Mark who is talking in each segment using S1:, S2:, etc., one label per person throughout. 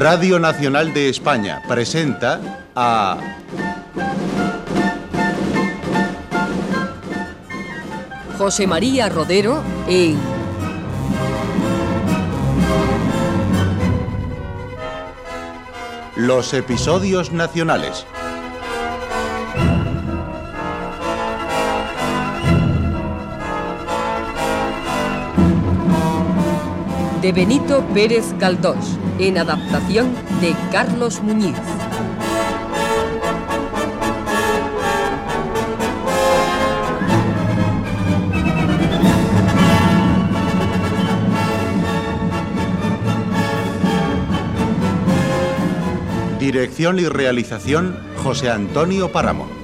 S1: Radio Nacional de España presenta a...
S2: José María Rodero en...
S1: Los episodios nacionales.
S2: De Benito Pérez Galdós, en adaptación de Carlos Muñiz.
S1: Dirección y realización José Antonio Páramo.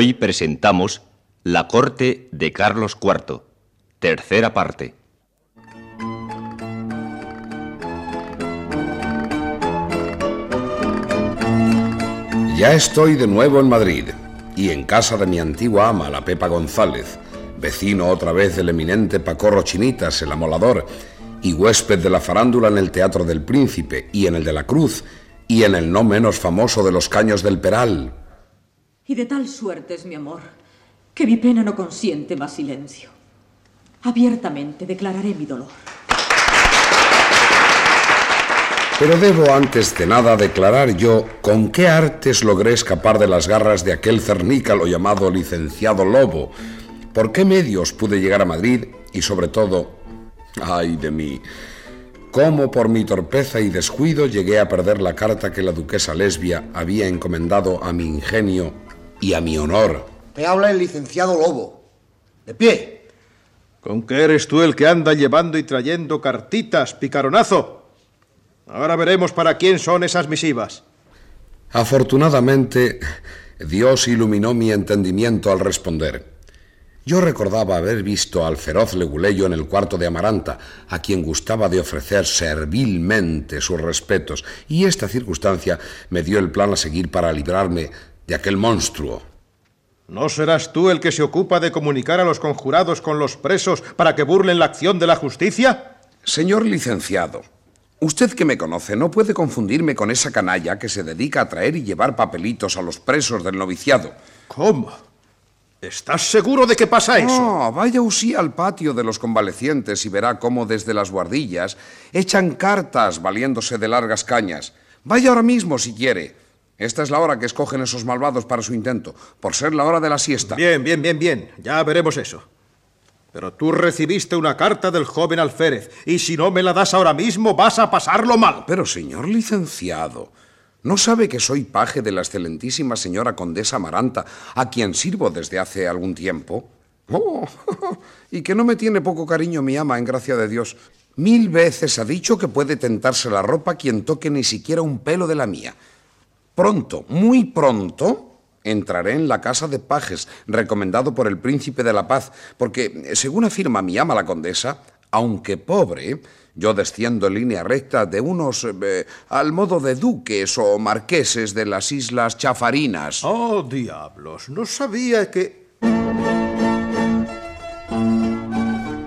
S3: Hoy presentamos La corte de Carlos IV, tercera parte.
S4: Ya estoy de nuevo en Madrid y en casa de mi antigua ama, la Pepa González, vecino otra vez del eminente Pacorro Chinitas, el amolador, y huésped de la farándula en el Teatro del Príncipe y en el de la Cruz y en el no menos famoso de los Caños del Peral.
S5: Y de tal suerte es mi amor, que mi pena no consiente más silencio. Abiertamente declararé mi dolor.
S4: Pero debo antes de nada declarar yo con qué artes logré escapar de las garras de aquel cernícalo llamado licenciado Lobo, por qué medios pude llegar a Madrid y sobre todo, ay de mí, cómo por mi torpeza y descuido llegué a perder la carta que la duquesa lesbia había encomendado a mi ingenio y a mi honor.
S6: Te habla el licenciado Lobo. De pie.
S7: ¿Con qué eres tú el que anda llevando y trayendo cartitas, picaronazo? Ahora veremos para quién son esas misivas.
S4: Afortunadamente, Dios iluminó mi entendimiento al responder. Yo recordaba haber visto al feroz leguleyo en el cuarto de Amaranta, a quien gustaba de ofrecer servilmente sus respetos, y esta circunstancia me dio el plan a seguir para librarme de aquel monstruo.
S7: ¿No serás tú el que se ocupa de comunicar a los conjurados con los presos para que burlen la acción de la justicia?
S4: Señor licenciado, usted que me conoce no puede confundirme con esa canalla que se dedica a traer y llevar papelitos a los presos del noviciado.
S7: ¿Cómo? ¿Estás seguro de que pasa eso?
S4: No, vaya usí al patio de los convalecientes y verá cómo desde las guardillas echan cartas valiéndose de largas cañas. Vaya ahora mismo si quiere. Esta es la hora que escogen esos malvados para su intento, por ser la hora de la siesta.
S7: Bien, bien, bien, bien. Ya veremos eso. Pero tú recibiste una carta del joven alférez, y si no me la das ahora mismo vas a pasarlo mal.
S4: Pero, señor licenciado, ¿no sabe que soy paje de la excelentísima señora condesa Amaranta, a quien sirvo desde hace algún tiempo? Oh, y que no me tiene poco cariño mi ama, en gracia de Dios. Mil veces ha dicho que puede tentarse la ropa quien toque ni siquiera un pelo de la mía. Pronto, muy pronto, entraré en la casa de pajes, recomendado por el príncipe de la paz, porque, según afirma mi ama la condesa, aunque pobre, yo desciendo en línea recta de unos eh, al modo de duques o marqueses de las islas Chafarinas.
S7: Oh, diablos, no sabía que...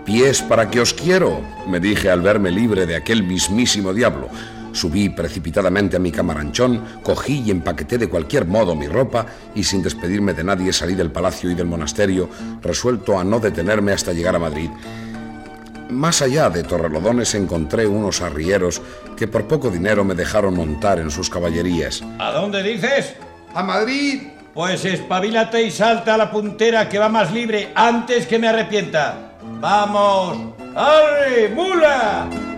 S4: Pies para que os quiero, me dije al verme libre de aquel mismísimo diablo. Subí precipitadamente a mi camaranchón, cogí y empaqueté de cualquier modo mi ropa y sin despedirme de nadie salí del palacio y del monasterio, resuelto a no detenerme hasta llegar a Madrid. Más allá de Torrelodones encontré unos arrieros que por poco dinero me dejaron montar en sus caballerías.
S8: ¿A dónde dices?
S6: A Madrid.
S8: Pues espabilate y salta a la puntera que va más libre antes que me arrepienta. ¡Vamos! ¡Arre, mula!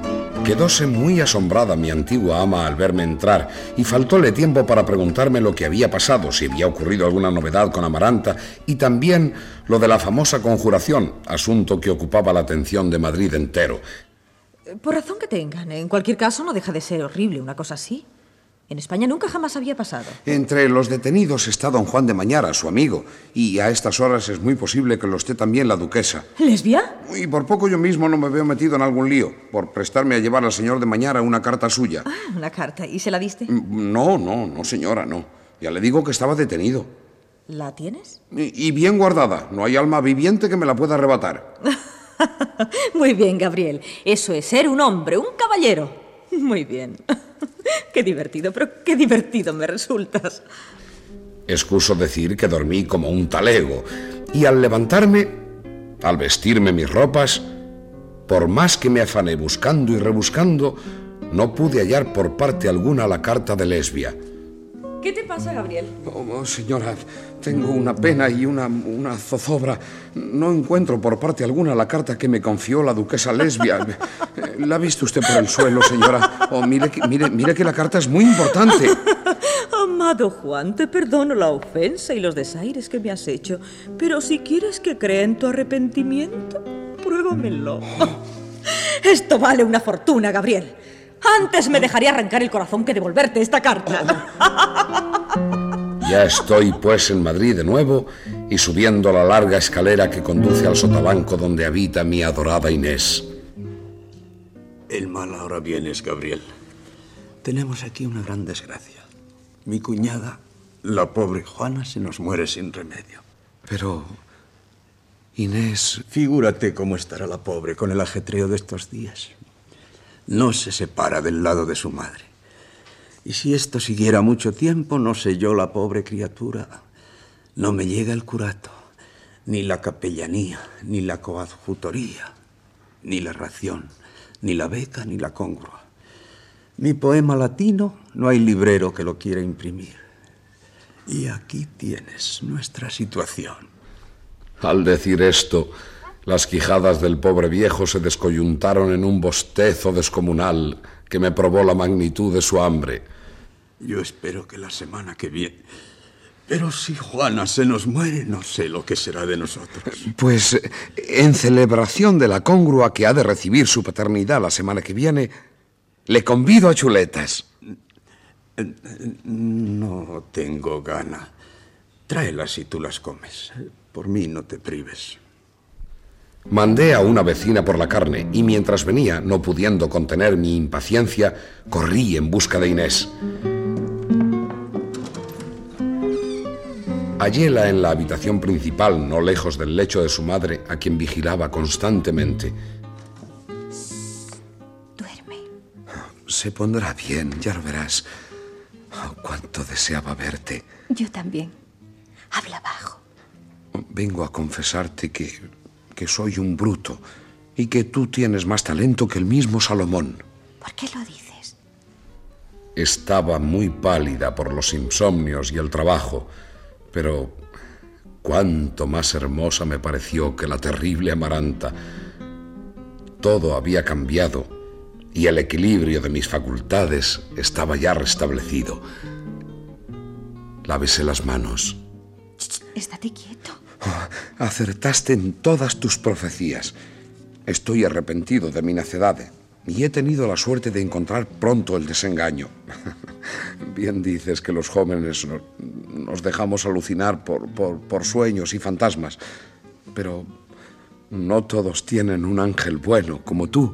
S4: Quedóse muy asombrada mi antigua ama al verme entrar y faltóle tiempo para preguntarme lo que había pasado, si había ocurrido alguna novedad con Amaranta y también lo de la famosa conjuración, asunto que ocupaba la atención de Madrid entero.
S5: Por razón que tengan, en cualquier caso no deja de ser horrible una cosa así.
S9: En España nunca jamás había pasado.
S4: Entre los detenidos está don Juan de Mañara, su amigo, y a estas horas es muy posible que lo esté también la duquesa.
S9: ¿Lesbia?
S4: Y por poco yo mismo no me veo metido en algún lío, por prestarme a llevar al señor de Mañara una carta suya.
S9: Ah, una carta. ¿Y se la diste?
S4: No, no, no, señora, no. Ya le digo que estaba detenido.
S9: ¿La tienes?
S4: Y, y bien guardada. No hay alma viviente que me la pueda arrebatar.
S9: Muy bien, Gabriel. Eso es ser un hombre, un caballero. Muy bien. Qué divertido, pero qué divertido me resultas.
S4: Excuso decir que dormí como un talego. Y al levantarme, al vestirme mis ropas, por más que me afané buscando y rebuscando, no pude hallar por parte alguna la carta de lesbia.
S9: ¿Qué te pasa, Gabriel?
S4: Oh, oh, señora, tengo una pena y una, una zozobra. No encuentro por parte alguna la carta que me confió la duquesa lesbia. ¿La ha visto usted por el suelo, señora? Oh, mire, mire, mire que la carta es muy importante.
S9: Amado Juan, te perdono la ofensa y los desaires que me has hecho, pero si quieres que crea en tu arrepentimiento, pruébamelo. Esto vale una fortuna, Gabriel. Antes me dejaría arrancar el corazón que devolverte esta carta.
S4: Ya estoy, pues, en Madrid de nuevo y subiendo la larga escalera que conduce al sotabanco donde habita mi adorada Inés.
S10: El mal ahora vienes, Gabriel. Tenemos aquí una gran desgracia. Mi cuñada, la pobre Juana, se nos muere sin remedio.
S4: Pero... Inés...
S10: Figúrate cómo estará la pobre con el ajetreo de estos días. No se separa del lado de su madre. Y si esto siguiera mucho tiempo, no sé yo, la pobre criatura, no me llega el curato, ni la capellanía, ni la coadjutoría, ni la ración, ni la beca, ni la congrua. Mi poema latino no hay librero que lo quiera imprimir. Y aquí tienes nuestra situación.
S4: Al decir esto, las quijadas del pobre viejo se descoyuntaron en un bostezo descomunal que me probó la magnitud de su hambre.
S10: Yo espero que la semana que viene... Pero si Juana se nos muere, no sé lo que será de nosotros.
S4: Pues eh, en celebración de la congrua que ha de recibir su paternidad la semana que viene, le convido a chuletas.
S10: No tengo gana. Tráelas y tú las comes. Por mí no te prives.
S4: Mandé a una vecina por la carne y mientras venía, no pudiendo contener mi impaciencia, corrí en busca de Inés. Halléla en la habitación principal, no lejos del lecho de su madre, a quien vigilaba constantemente.
S11: Duerme.
S4: Se pondrá bien, ya lo verás. Oh, cuánto deseaba verte.
S11: Yo también. Habla bajo.
S4: Vengo a confesarte que, que soy un bruto y que tú tienes más talento que el mismo Salomón.
S11: ¿Por qué lo dices?
S4: Estaba muy pálida por los insomnios y el trabajo, pero cuánto más hermosa me pareció que la terrible Amaranta. Todo había cambiado y el equilibrio de mis facultades estaba ya restablecido. Lávese las manos.
S11: Estate quieto.
S4: Oh, acertaste en todas tus profecías. Estoy arrepentido de mi necedad y he tenido la suerte de encontrar pronto el desengaño. Bien dices que los jóvenes no- nos dejamos alucinar por, por- por sueños y fantasmas, pero no todos tienen un ángel bueno como tú.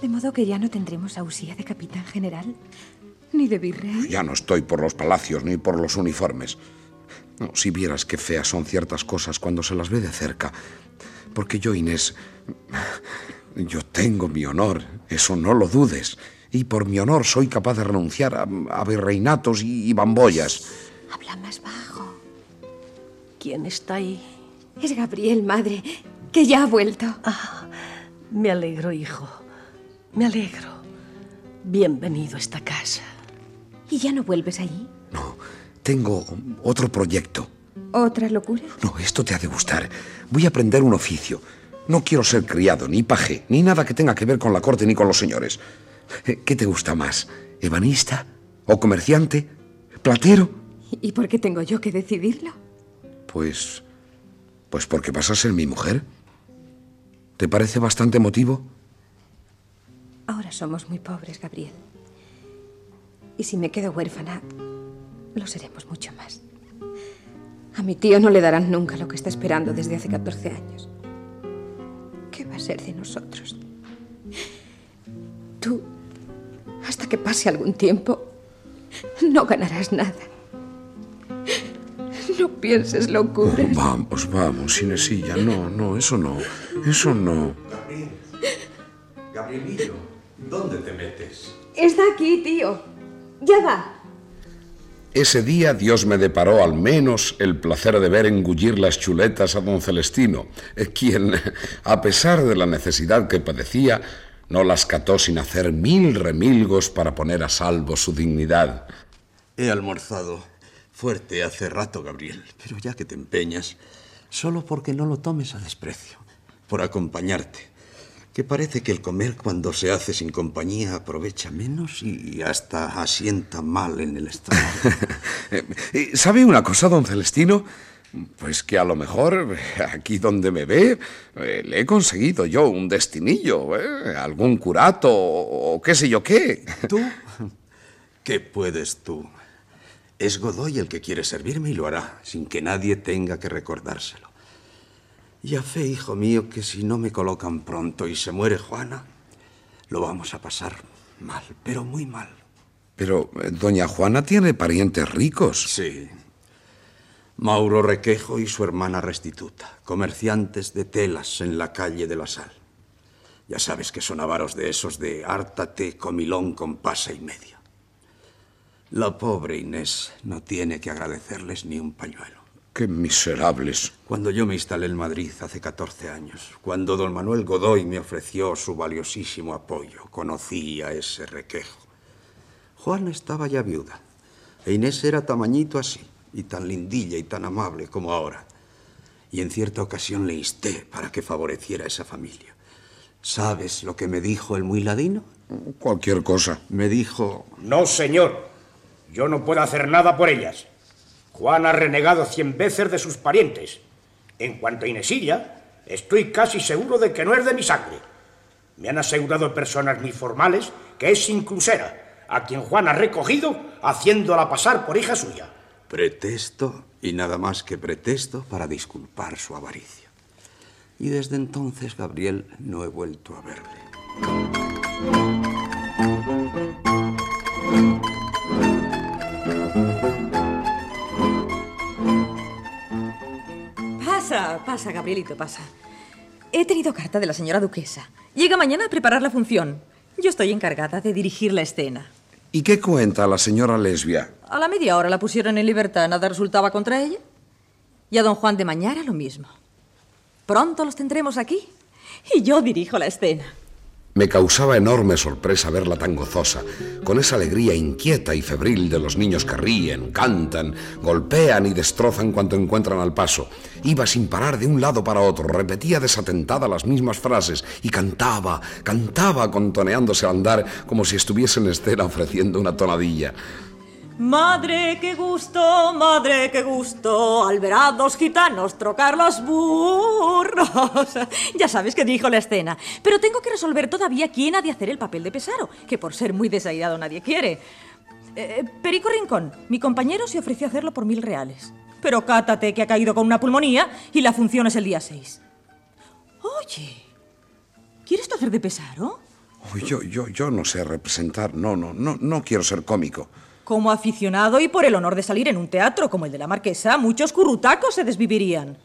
S11: De modo que ya no tendremos ausía de capitán general, ni de virrey.
S4: Ya no estoy por los palacios ni por los uniformes. No, si vieras qué feas son ciertas cosas cuando se las ve de cerca. Porque yo, Inés, yo tengo mi honor, eso no lo dudes. Y por mi honor soy capaz de renunciar a, a virreinatos y, y bamboyas.
S11: Habla más bajo.
S12: ¿Quién está ahí?
S11: Es Gabriel, madre, que ya ha vuelto.
S12: Ah, me alegro, hijo. Me alegro. Bienvenido a esta casa.
S11: ¿Y ya no vuelves allí?
S4: Tengo otro proyecto.
S11: ¿Otra locura?
S4: No, esto te ha de gustar. Voy a aprender un oficio. No quiero ser criado, ni paje, ni nada que tenga que ver con la corte ni con los señores. ¿Qué te gusta más? ¿Ebanista? ¿O comerciante? ¿Platero?
S11: ¿Y por qué tengo yo que decidirlo?
S4: Pues. Pues porque vas a ser mi mujer. ¿Te parece bastante motivo?
S11: Ahora somos muy pobres, Gabriel. Y si me quedo huérfana, lo seremos mucho más. A mi tío no le darán nunca lo que está esperando desde hace 14 años. ¿Qué va a ser de nosotros? Tú, hasta que pase algún tiempo, no ganarás nada. No pienses locuras.
S4: Oh, vamos, vamos, Inesilla. No, no, eso no. Eso no.
S10: Gabriel. Gabrielillo, ¿dónde te metes?
S11: Está aquí, tío. Ya va.
S4: Ese día Dios me deparó al menos el placer de ver engullir las chuletas a don Celestino, eh, quien, a pesar de la necesidad que padecía, no las cató sin hacer mil remilgos para poner a salvo su dignidad.
S10: He almorzado fuerte hace rato, Gabriel, pero ya que te empeñas, solo porque no lo tomes a desprecio, por acompañarte, que parece que el comer cuando se hace sin compañía aprovecha menos y hasta asienta mal en el estómago.
S4: Eh, ¿Sabe una cosa, don Celestino? Pues que a lo mejor aquí donde me ve eh, le he conseguido yo un destinillo, eh, algún curato o qué sé yo qué.
S10: ¿Tú? ¿Qué puedes tú? Es Godoy el que quiere servirme y lo hará, sin que nadie tenga que recordárselo. Y a fe, hijo mío, que si no me colocan pronto y se muere Juana, lo vamos a pasar mal, pero muy mal.
S4: Pero eh, doña Juana tiene parientes ricos.
S10: Sí. Mauro Requejo y su hermana Restituta, comerciantes de telas en la calle de la Sal. Ya sabes que son avaros de esos de hártate comilón con pasa y media. La pobre Inés no tiene que agradecerles ni un pañuelo.
S4: Qué miserables.
S10: Cuando yo me instalé en Madrid hace 14 años, cuando don Manuel Godoy me ofreció su valiosísimo apoyo, conocí a ese requejo. Juana estaba ya viuda, e Inés era tamañito así, y tan lindilla y tan amable como ahora. Y en cierta ocasión le insté para que favoreciera a esa familia. ¿Sabes lo que me dijo el muy ladino?
S4: Cualquier cosa.
S10: Me dijo...
S13: No, señor. Yo no puedo hacer nada por ellas. Juan ha renegado cien veces de sus parientes. En cuanto a Inesilla, estoy casi seguro de que no es de mi sangre. Me han asegurado personas muy formales que es inclusera, a quien Juan ha recogido haciéndola pasar por hija suya.
S10: Pretexto y nada más que pretexto para disculpar su avaricia. Y desde entonces, Gabriel, no he vuelto a verle.
S9: Pasa, pasa, Gabrielito, pasa. He tenido carta de la señora duquesa. Llega mañana a preparar la función. Yo estoy encargada de dirigir la escena.
S4: ¿Y qué cuenta la señora lesbia?
S9: A la media hora la pusieron en libertad, nada resultaba contra ella. Y a don Juan de Mañara lo mismo. Pronto los tendremos aquí. Y yo dirijo la escena.
S4: Me causaba enorme sorpresa verla tan gozosa, con esa alegría inquieta y febril de los niños que ríen, cantan, golpean y destrozan cuanto encuentran al paso. Iba sin parar de un lado para otro, repetía desatentada las mismas frases y cantaba, cantaba contoneándose al andar como si estuviese en escena ofreciendo una tonadilla.
S9: Madre, qué gusto, madre, qué gusto, al ver a dos gitanos trocar los burros. Ya sabes que dijo la escena. Pero tengo que resolver todavía quién ha de hacer el papel de Pesaro, que por ser muy desairado nadie quiere. Eh, Perico Rincón, mi compañero se ofreció a hacerlo por mil reales. Pero cátate que ha caído con una pulmonía y la función es el día 6. Oye, ¿quieres tú hacer de Pesaro?
S4: Oh, yo, yo, yo no sé representar, no, no, no, no quiero ser cómico.
S9: Como aficionado y por el honor de salir en un teatro como el de la Marquesa, muchos currutacos se desvivirían.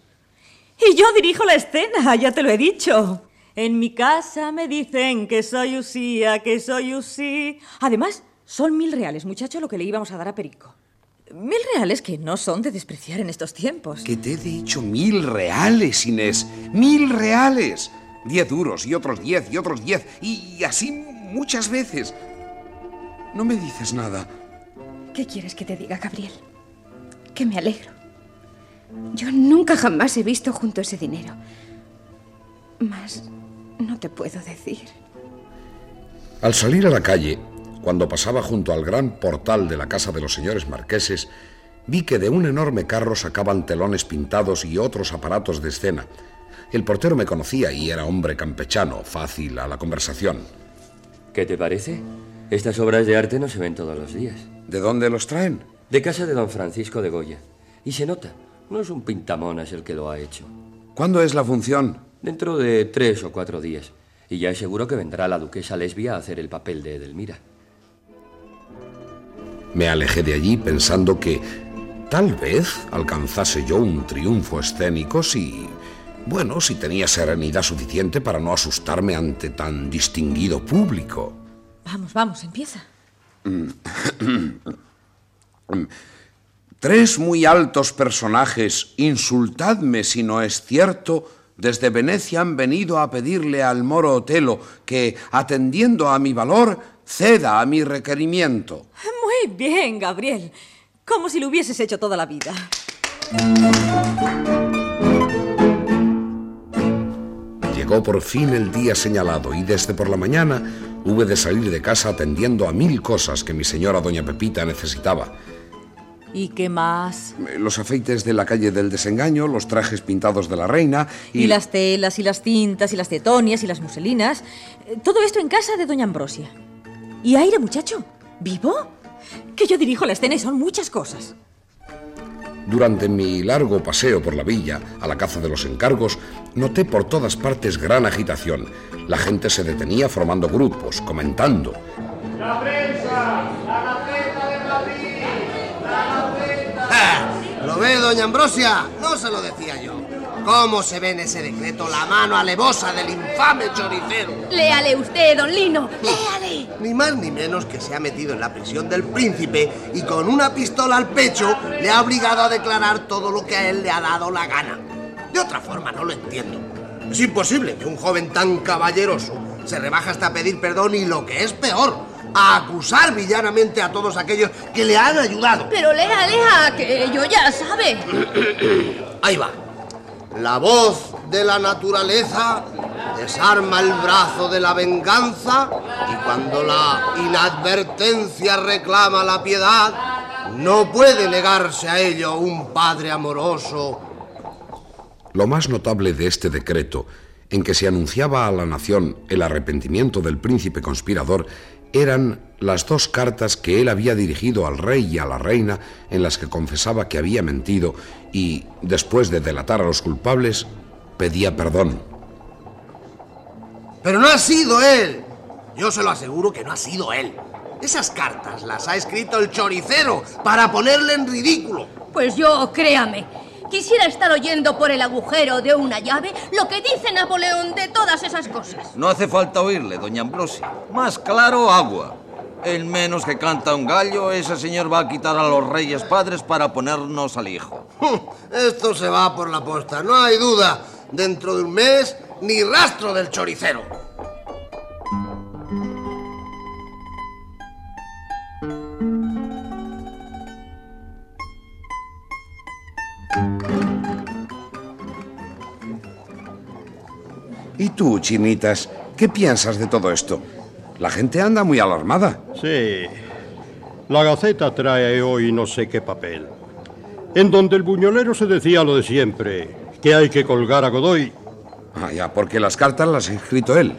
S9: Y yo dirijo la escena, ya te lo he dicho. En mi casa me dicen que soy Usía, que soy Usí. Además, son mil reales, muchacho, lo que le íbamos a dar a Perico. Mil reales que no son de despreciar en estos tiempos.
S4: Que te he dicho mil reales, Inés. Mil reales. Diez duros y otros diez y otros diez. Y así muchas veces. No me dices nada.
S11: ¿Qué quieres que te diga, Gabriel? Que me alegro. Yo nunca jamás he visto junto ese dinero. Más no te puedo decir.
S4: Al salir a la calle, cuando pasaba junto al gran portal de la casa de los señores marqueses, vi que de un enorme carro sacaban telones pintados y otros aparatos de escena. El portero me conocía y era hombre campechano, fácil a la conversación.
S14: ¿Qué te parece? Estas obras de arte no se ven todos los días.
S4: ¿De dónde los traen?
S14: De casa de don Francisco de Goya. Y se nota, no es un pintamonas el que lo ha hecho.
S4: ¿Cuándo es la función?
S14: Dentro de tres o cuatro días. Y ya es seguro que vendrá la duquesa lesbia a hacer el papel de Edelmira.
S4: Me alejé de allí pensando que tal vez alcanzase yo un triunfo escénico si... Bueno, si tenía serenidad suficiente para no asustarme ante tan distinguido público.
S9: Vamos, vamos, empieza.
S4: Tres muy altos personajes, insultadme si no es cierto, desde Venecia han venido a pedirle al moro Otelo que, atendiendo a mi valor, ceda a mi requerimiento.
S9: Muy bien, Gabriel. Como si lo hubieses hecho toda la vida.
S4: Llegó por fin el día señalado y desde por la mañana hube de salir de casa atendiendo a mil cosas que mi señora doña Pepita necesitaba.
S9: ¿Y qué más?
S4: Los afeites de la calle del desengaño, los trajes pintados de la reina
S9: y... las telas, y las cintas, y las tetonias, y las muselinas. Eh, Todo esto en casa de doña Ambrosia. ¿Y aire, muchacho? ¿Vivo? Que yo dirijo la escena y son muchas cosas.
S4: Durante mi largo paseo por la villa, a la caza de los encargos, noté por todas partes gran agitación. La gente se detenía formando grupos, comentando.
S8: ¡La prensa! ¡La Gaceta de Madrid! ¡La Gaceta!
S6: ¡Ja! ¿Lo ve, doña Ambrosia? No se lo decía yo. ¿Cómo se ve en ese decreto la mano alevosa del infame choricero?
S11: Léale usted, don Lino. Léale.
S6: Ni más ni menos que se ha metido en la prisión del príncipe y con una pistola al pecho le ha obligado a declarar todo lo que a él le ha dado la gana. De otra forma no lo entiendo. Es imposible que un joven tan caballeroso se rebaja hasta pedir perdón y lo que es peor, a acusar villanamente a todos aquellos que le han ayudado.
S11: Pero lea, lea, que yo ya sabe.
S6: Ahí va. La voz de la naturaleza desarma el brazo de la venganza y cuando la inadvertencia reclama la piedad, no puede negarse a ello un padre amoroso.
S4: Lo más notable de este decreto, en que se anunciaba a la nación el arrepentimiento del príncipe conspirador, eran las dos cartas que él había dirigido al rey y a la reina en las que confesaba que había mentido y, después de delatar a los culpables, pedía perdón.
S6: Pero no ha sido él. Yo se lo aseguro que no ha sido él. Esas cartas las ha escrito el choricero para ponerle en ridículo.
S11: Pues yo, créame, quisiera estar oyendo por el agujero de una llave lo que dice Napoleón de todas esas cosas.
S15: No hace falta oírle, doña Ambrosia. Más claro, agua. En menos que canta un gallo, ese señor va a quitar a los reyes padres para ponernos al hijo.
S6: Esto se va por la posta, no hay duda. Dentro de un mes, ni rastro del choricero.
S4: ¿Y tú, chinitas, qué piensas de todo esto? La gente anda muy alarmada.
S16: Sí. La Gaceta trae hoy no sé qué papel. En donde el buñolero se decía lo de siempre, que hay que colgar a Godoy.
S4: Ah, ya, porque las cartas las ha escrito él.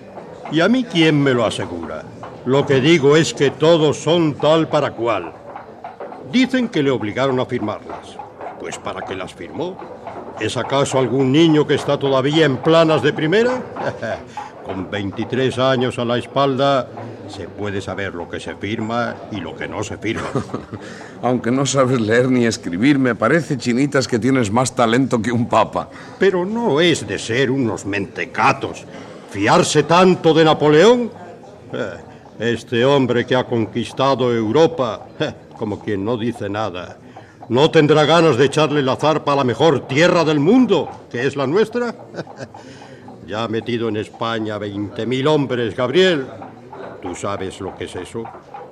S16: ¿Y a mí quién me lo asegura? Lo que digo es que todos son tal para cual. Dicen que le obligaron a firmarlas. Pues ¿para qué las firmó? ¿Es acaso algún niño que está todavía en planas de primera? Con 23 años a la espalda, se puede saber lo que se firma y lo que no se firma.
S4: Aunque no sabes leer ni escribir, me parece, chinitas, que tienes más talento que un papa.
S16: Pero no es de ser unos mentecatos. ¿Fiarse tanto de Napoleón? Eh, Este hombre que ha conquistado Europa, eh, como quien no dice nada, ¿no tendrá ganas de echarle la zarpa a la mejor tierra del mundo, que es la nuestra? Ya ha metido en España 20.000 hombres, Gabriel. ¿Tú sabes lo que es eso?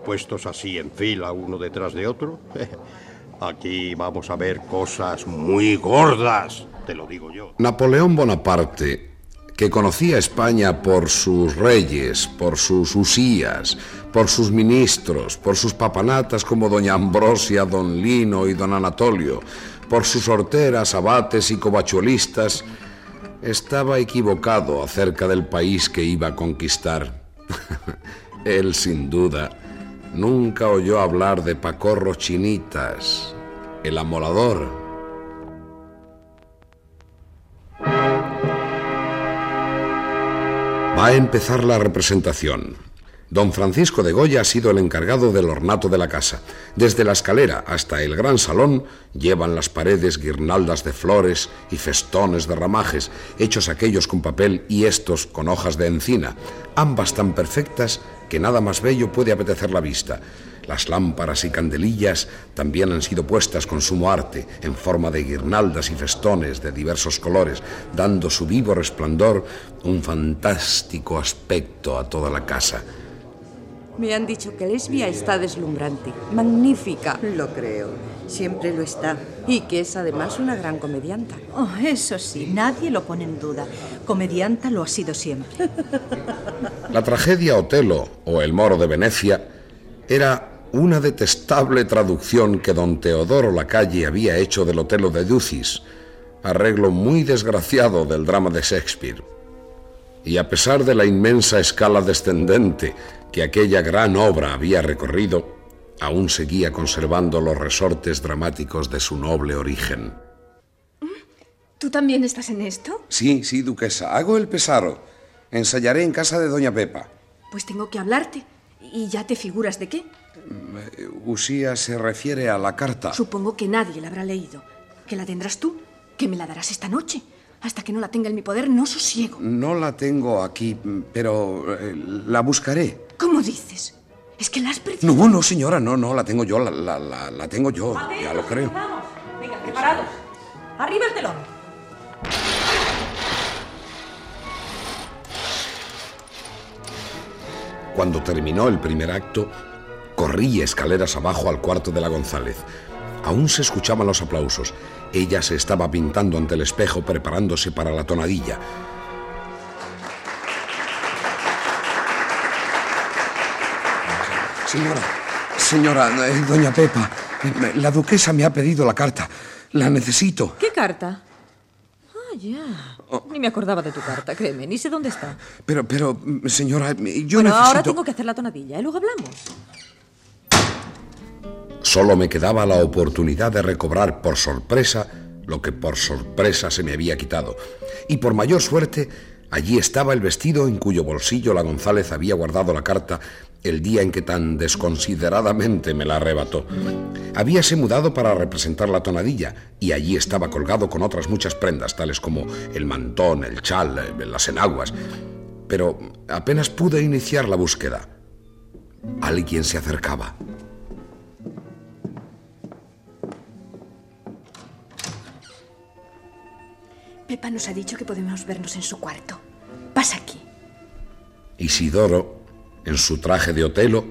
S16: Puestos así en fila uno detrás de otro. Aquí vamos a ver cosas muy gordas, te lo digo yo.
S4: Napoleón Bonaparte, que conocía España por sus reyes, por sus usías, por sus ministros, por sus papanatas como doña Ambrosia, don Lino y don Anatolio, por sus horteras, abates y covachuelistas, estaba equivocado acerca del país que iba a conquistar. Él, sin duda, nunca oyó hablar de Pacorro Chinitas, el amolador. Va a empezar la representación. Don Francisco de Goya ha sido el encargado del ornato de la casa. Desde la escalera hasta el gran salón llevan las paredes guirnaldas de flores y festones de ramajes, hechos aquellos con papel y estos con hojas de encina, ambas tan perfectas que nada más bello puede apetecer la vista. Las lámparas y candelillas también han sido puestas con sumo arte, en forma de guirnaldas y festones de diversos colores, dando su vivo resplandor un fantástico aspecto a toda la casa.
S17: Me han dicho que Lesbia está deslumbrante, magnífica.
S18: Lo creo, siempre lo está.
S17: Y que es además una gran comedianta.
S19: Oh, eso sí, nadie lo pone en duda. Comedianta lo ha sido siempre.
S4: La tragedia Otelo o El Moro de Venecia era una detestable traducción que don Teodoro Lacalle había hecho del Otelo de Ducis, arreglo muy desgraciado del drama de Shakespeare. Y a pesar de la inmensa escala descendente que aquella gran obra había recorrido, aún seguía conservando los resortes dramáticos de su noble origen.
S11: ¿Tú también estás en esto?
S4: Sí, sí, duquesa. Hago el pesaro. Ensayaré en casa de doña Pepa.
S11: Pues tengo que hablarte. ¿Y ya te figuras de qué?
S4: Usía se refiere a la carta.
S11: Supongo que nadie la habrá leído. ¿Que la tendrás tú? ¿Que me la darás esta noche? Hasta que no la tenga en mi poder, no sosiego.
S4: No la tengo aquí, pero eh, la buscaré.
S11: ¿Cómo dices? ¿Es que la has perdido?
S4: No, no, señora, no, no, la tengo yo, la, la, la, la tengo yo, ya lo creo.
S9: Vamos, venga, preparados. Arriba el telón.
S4: Cuando terminó el primer acto, corrí escaleras abajo al cuarto de la González. Aún se escuchaban los aplausos. Ella se estaba pintando ante el espejo preparándose para la tonadilla. Señora, señora, eh, doña Pepa, eh, la duquesa me ha pedido la carta. La necesito.
S9: ¿Qué carta? Ah, ya. Ni me acordaba de tu carta, créeme, ni sé dónde está.
S4: Pero, pero, señora, yo
S9: bueno,
S4: necesito...
S9: ahora tengo que hacer la tonadilla y luego hablamos.
S4: Solo me quedaba la oportunidad de recobrar por sorpresa lo que por sorpresa se me había quitado. Y por mayor suerte, allí estaba el vestido en cuyo bolsillo la González había guardado la carta el día en que tan desconsideradamente me la arrebató. Habíase mudado para representar la tonadilla y allí estaba colgado con otras muchas prendas, tales como el mantón, el chal, las enaguas. Pero apenas pude iniciar la búsqueda. Alguien se acercaba.
S11: Pepa nos ha dicho que podemos vernos en su cuarto. Pasa aquí.
S4: Isidoro, en su traje de Otelo,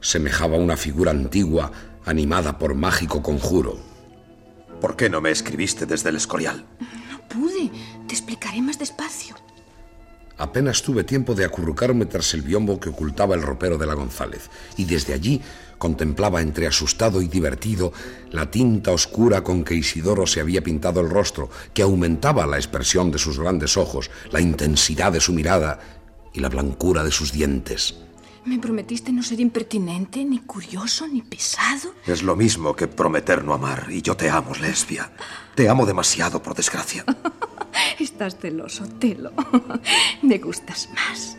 S4: semejaba una figura antigua animada por mágico conjuro.
S20: ¿Por qué no me escribiste desde el Escorial?
S11: No pude. Te explicaré más despacio.
S4: Apenas tuve tiempo de acurrucarme tras el biombo que ocultaba el ropero de la González, y desde allí contemplaba entre asustado y divertido la tinta oscura con que Isidoro se había pintado el rostro, que aumentaba la expresión de sus grandes ojos, la intensidad de su mirada y la blancura de sus dientes.
S11: Me prometiste no ser impertinente, ni curioso, ni pesado.
S20: Es lo mismo que prometer no amar, y yo te amo, lesbia. Te amo demasiado, por desgracia.
S11: Estás celoso, Telo. Me gustas más.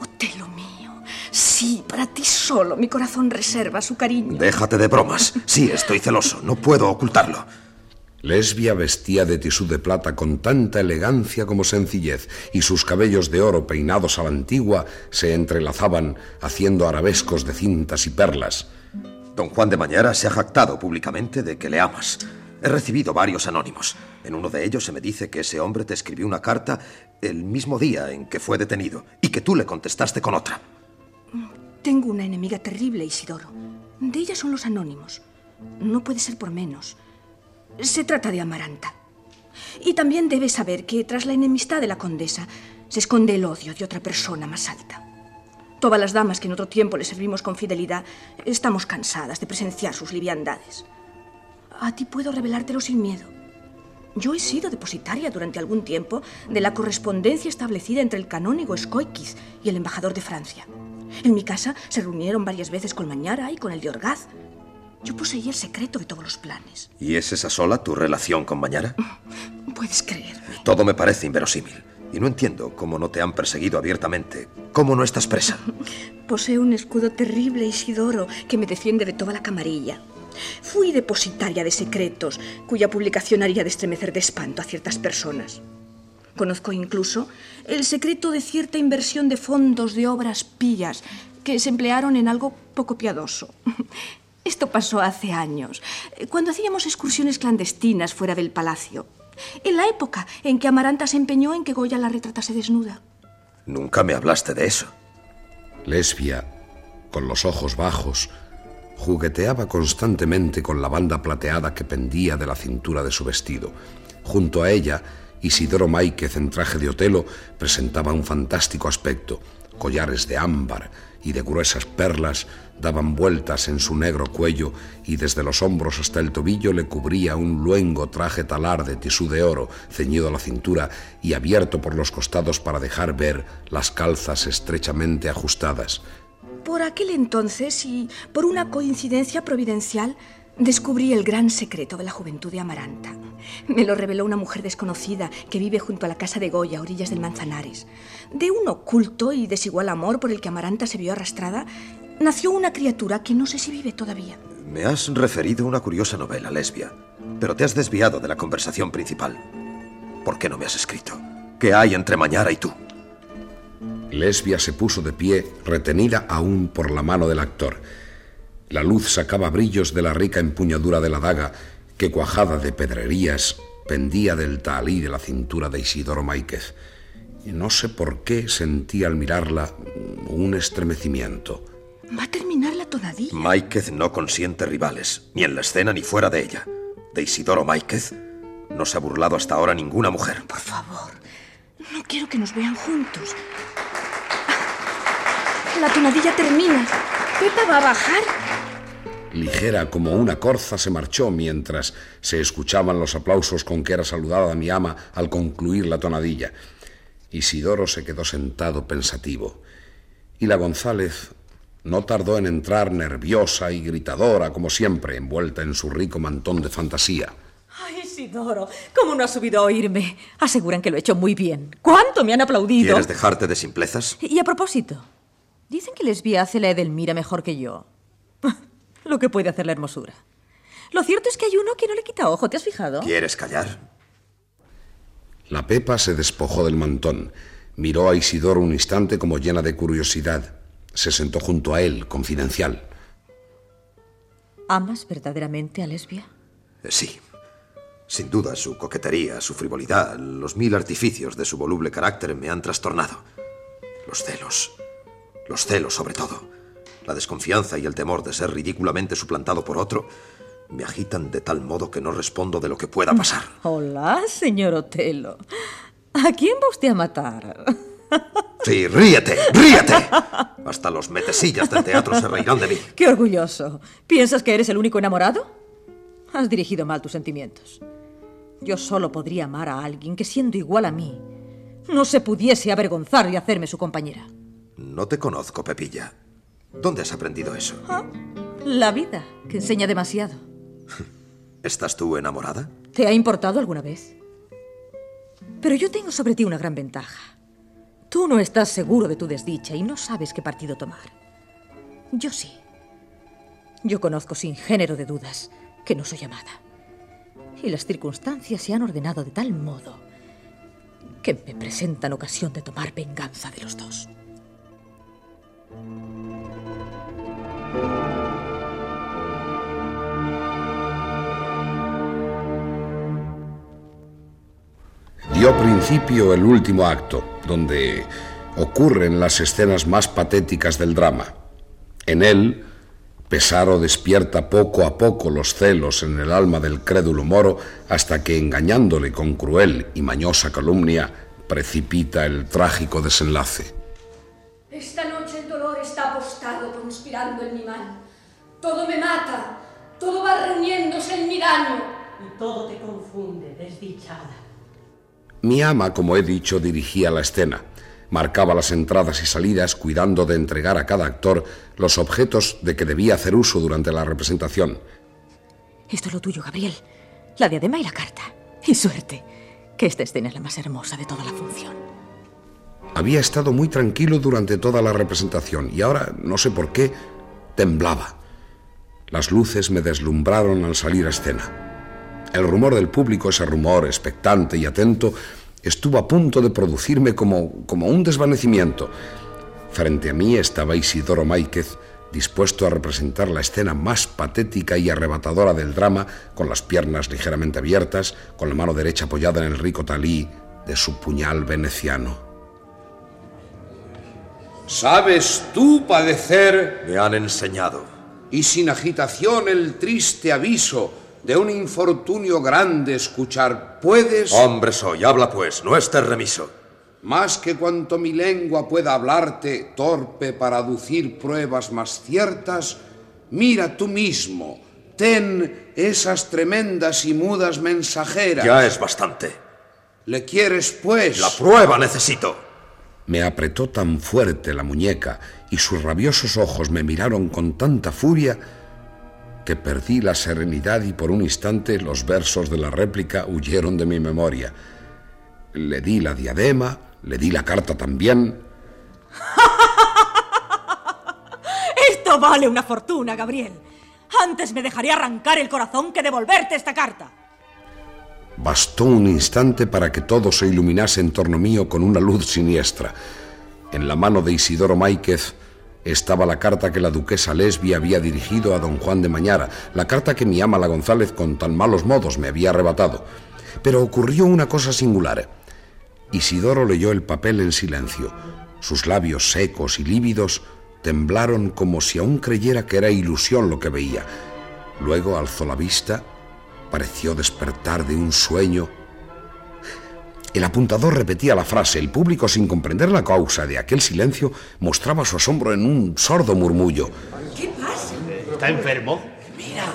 S11: Otelo mío. Sí, para ti solo mi corazón reserva su cariño.
S20: Déjate de bromas. Sí, estoy celoso. No puedo ocultarlo.
S4: Lesbia vestía de tisú de plata con tanta elegancia como sencillez, y sus cabellos de oro peinados a la antigua se entrelazaban haciendo arabescos de cintas y perlas.
S20: Don Juan de Mañara se ha jactado públicamente de que le amas. He recibido varios anónimos. En uno de ellos se me dice que ese hombre te escribió una carta el mismo día en que fue detenido y que tú le contestaste con otra.
S11: Tengo una enemiga terrible, Isidoro. De ella son los anónimos. No puede ser por menos. Se trata de Amaranta. Y también debes saber que tras la enemistad de la condesa se esconde el odio de otra persona más alta. Todas las damas que en otro tiempo le servimos con fidelidad estamos cansadas de presenciar sus liviandades. A ti puedo revelártelo sin miedo. Yo he sido depositaria durante algún tiempo de la correspondencia establecida entre el canónigo Scoiquiz y el embajador de Francia. En mi casa se reunieron varias veces con Mañara y con el de Orgaz. Yo poseía el secreto de todos los planes.
S20: ¿Y es esa sola tu relación con Mañara?
S11: Puedes creer.
S20: Todo me parece inverosímil. Y no entiendo cómo no te han perseguido abiertamente. ¿Cómo no estás presa?
S11: Poseo un escudo terrible, Isidoro, que me defiende de toda la camarilla. Fui depositaria de secretos, cuya publicación haría de estremecer de espanto a ciertas personas. Conozco incluso el secreto de cierta inversión de fondos de obras pías que se emplearon en algo poco piadoso. Esto pasó hace años, cuando hacíamos excursiones clandestinas fuera del palacio, en la época en que Amaranta se empeñó en que Goya la retratase desnuda.
S20: Nunca me hablaste de eso.
S4: Lesbia, con los ojos bajos, jugueteaba constantemente con la banda plateada que pendía de la cintura de su vestido. Junto a ella, Isidoro Máiquez en traje de Otelo presentaba un fantástico aspecto. Collares de ámbar y de gruesas perlas daban vueltas en su negro cuello y desde los hombros hasta el tobillo le cubría un luengo traje talar de tisú de oro ceñido a la cintura y abierto por los costados para dejar ver las calzas estrechamente ajustadas.
S11: Por aquel entonces y por una coincidencia providencial, descubrí el gran secreto de la juventud de Amaranta. Me lo reveló una mujer desconocida que vive junto a la casa de Goya, a orillas del Manzanares. De un oculto y desigual amor por el que Amaranta se vio arrastrada, nació una criatura que no sé si vive todavía.
S20: Me has referido una curiosa novela, lesbia, pero te has desviado de la conversación principal. ¿Por qué no me has escrito? ¿Qué hay entre Mañara y tú?
S4: Lesbia se puso de pie, retenida aún por la mano del actor. La luz sacaba brillos de la rica empuñadura de la daga, que cuajada de pedrerías pendía del talí de la cintura de Isidoro Máiquez. Y no sé por qué sentí al mirarla un estremecimiento.
S11: Va a terminar la tonadilla.
S20: Máiquez no consiente rivales, ni en la escena ni fuera de ella. De Isidoro Máiquez no se ha burlado hasta ahora ninguna mujer.
S11: Por favor, no quiero que nos vean juntos. La tonadilla termina. Pepa va a bajar.
S4: Ligera como una corza se marchó mientras se escuchaban los aplausos con que era saludada mi ama al concluir la tonadilla. Isidoro se quedó sentado pensativo. Y la González no tardó en entrar nerviosa y gritadora, como siempre, envuelta en su rico mantón de fantasía.
S9: Ay, Isidoro, ¿cómo no has subido a oírme? Aseguran que lo he hecho muy bien. ¿Cuánto me han aplaudido?
S20: ¿Quieres dejarte de simplezas?
S9: Y a propósito, dicen que Lesbia hace la Edelmira mejor que yo. Lo que puede hacer la hermosura. Lo cierto es que hay uno que no le quita ojo, ¿te has fijado?
S20: ¿Quieres callar?
S4: La Pepa se despojó del mantón. Miró a Isidoro un instante como llena de curiosidad. Se sentó junto a él, confidencial.
S9: ¿Amas verdaderamente a Lesbia?
S20: Sí. Sin duda, su coquetería, su frivolidad, los mil artificios de su voluble carácter me han trastornado. Los celos. Los celos, sobre todo. La desconfianza y el temor de ser ridículamente suplantado por otro me agitan de tal modo que no respondo de lo que pueda pasar.
S9: Hola, señor Otelo. ¿A quién va usted a matar?
S20: Sí, ríete, ríete. Hasta los metesillas del teatro se reirán de mí.
S9: Qué orgulloso. ¿Piensas que eres el único enamorado? Has dirigido mal tus sentimientos. Yo solo podría amar a alguien que, siendo igual a mí, no se pudiese avergonzar y hacerme su compañera.
S20: No te conozco, Pepilla. ¿Dónde has aprendido eso?
S9: ¿Ah? La vida, que enseña demasiado.
S20: ¿Estás tú enamorada?
S9: ¿Te ha importado alguna vez? Pero yo tengo sobre ti una gran ventaja. Tú no estás seguro de tu desdicha y no sabes qué partido tomar. Yo sí. Yo conozco sin género de dudas que no soy amada. Y las circunstancias se han ordenado de tal modo que me presentan ocasión de tomar venganza de los dos.
S4: Dio principio el último acto, donde ocurren las escenas más patéticas del drama. En él, Pesaro despierta poco a poco los celos en el alma del crédulo moro hasta que, engañándole con cruel y mañosa calumnia, precipita el trágico desenlace.
S11: Esta noche en mi mal. Todo me mata, todo va reuniéndose en mi daño.
S12: Y todo te confunde, desdichada.
S4: Mi ama, como he dicho, dirigía la escena. Marcaba las entradas y salidas, cuidando de entregar a cada actor los objetos de que debía hacer uso durante la representación.
S9: Esto es lo tuyo, Gabriel. La diadema y la carta. Y suerte, que esta escena es la más hermosa de toda la función.
S4: Había estado muy tranquilo durante toda la representación y ahora, no sé por qué, temblaba. Las luces me deslumbraron al salir a escena. El rumor del público, ese rumor expectante y atento, estuvo a punto de producirme como, como un desvanecimiento. Frente a mí estaba Isidoro Máiquez, dispuesto a representar la escena más patética y arrebatadora del drama, con las piernas ligeramente abiertas, con la mano derecha apoyada en el rico talí de su puñal veneciano. ¿Sabes tú padecer?
S20: Me han enseñado.
S4: Y sin agitación el triste aviso de un infortunio grande escuchar puedes.
S20: Hombre soy, habla pues, no estés remiso.
S4: Más que cuanto mi lengua pueda hablarte, torpe para aducir pruebas más ciertas, mira tú mismo, ten esas tremendas y mudas mensajeras.
S20: Ya es bastante.
S4: ¿Le quieres, pues?
S20: La prueba necesito.
S4: Me apretó tan fuerte la muñeca y sus rabiosos ojos me miraron con tanta furia que perdí la serenidad y por un instante los versos de la réplica huyeron de mi memoria. Le di la diadema, le di la carta también.
S9: Esto vale una fortuna, Gabriel. Antes me dejaría arrancar el corazón que devolverte esta carta.
S4: Bastó un instante para que todo se iluminase en torno mío con una luz siniestra. En la mano de Isidoro Máiquez estaba la carta que la duquesa Lesbia había dirigido a don Juan de Mañara, la carta que mi ama la González con tan malos modos me había arrebatado. Pero ocurrió una cosa singular. Isidoro leyó el papel en silencio. Sus labios secos y lívidos temblaron como si aún creyera que era ilusión lo que veía. Luego alzó la vista pareció despertar de un sueño. El apuntador repetía la frase. El público, sin comprender la causa de aquel silencio, mostraba su asombro en un sordo murmullo.
S21: ¿Qué pasa?
S8: ¿Está enfermo?
S21: Mira,